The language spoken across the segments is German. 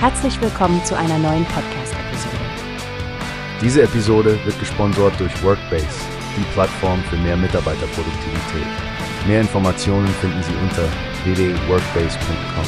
Herzlich willkommen zu einer neuen Podcast-Episode. Diese Episode wird gesponsert durch Workbase, die Plattform für mehr Mitarbeiterproduktivität. Mehr Informationen finden Sie unter www.workbase.com.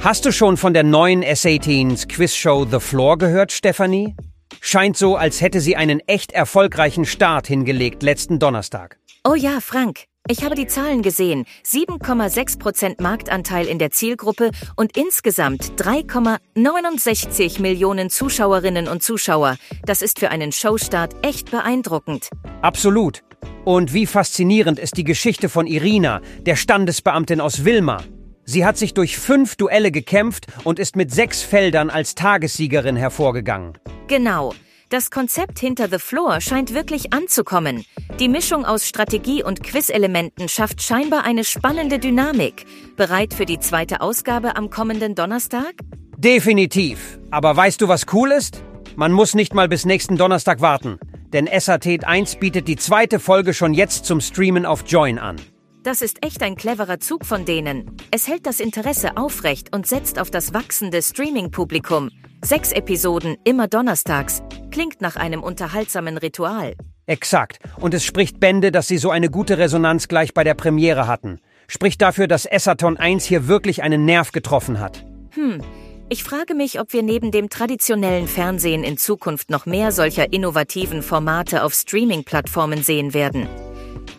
Hast du schon von der neuen SA-Teens Quizshow The Floor gehört, Stefanie? Scheint so, als hätte sie einen echt erfolgreichen Start hingelegt letzten Donnerstag. Oh ja, Frank. Ich habe die Zahlen gesehen. 7,6% Marktanteil in der Zielgruppe und insgesamt 3,69 Millionen Zuschauerinnen und Zuschauer. Das ist für einen Showstart echt beeindruckend. Absolut. Und wie faszinierend ist die Geschichte von Irina, der Standesbeamtin aus Wilma. Sie hat sich durch fünf Duelle gekämpft und ist mit sechs Feldern als Tagessiegerin hervorgegangen. Genau. Das Konzept hinter The Floor scheint wirklich anzukommen. Die Mischung aus Strategie und Quiz-Elementen schafft scheinbar eine spannende Dynamik. Bereit für die zweite Ausgabe am kommenden Donnerstag? Definitiv. Aber weißt du, was cool ist? Man muss nicht mal bis nächsten Donnerstag warten. Denn SAT 1 bietet die zweite Folge schon jetzt zum Streamen auf Join an. Das ist echt ein cleverer Zug von denen. Es hält das Interesse aufrecht und setzt auf das wachsende Streaming-Publikum. Sechs Episoden, immer donnerstags. Klingt nach einem unterhaltsamen Ritual. Exakt. Und es spricht Bände, dass sie so eine gute Resonanz gleich bei der Premiere hatten. Spricht dafür, dass Essaton 1 hier wirklich einen Nerv getroffen hat. Hm. Ich frage mich, ob wir neben dem traditionellen Fernsehen in Zukunft noch mehr solcher innovativen Formate auf Streaming-Plattformen sehen werden.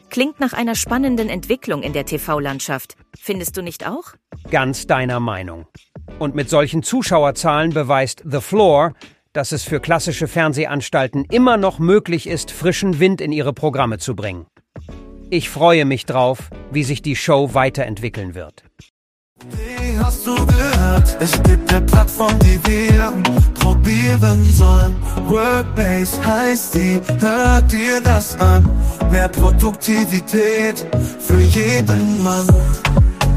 Klingt nach einer spannenden Entwicklung in der TV-Landschaft. Findest du nicht auch? Ganz deiner Meinung. Und mit solchen Zuschauerzahlen beweist The Floor, dass es für klassische Fernsehanstalten immer noch möglich ist, frischen Wind in ihre Programme zu bringen. Ich freue mich drauf, wie sich die Show weiterentwickeln wird. Wie hast du gehört? Es gibt eine Plattform, die wir probieren sollen. Workbase heißt die, hört dir das an? Mehr Produktivität für jeden Mann.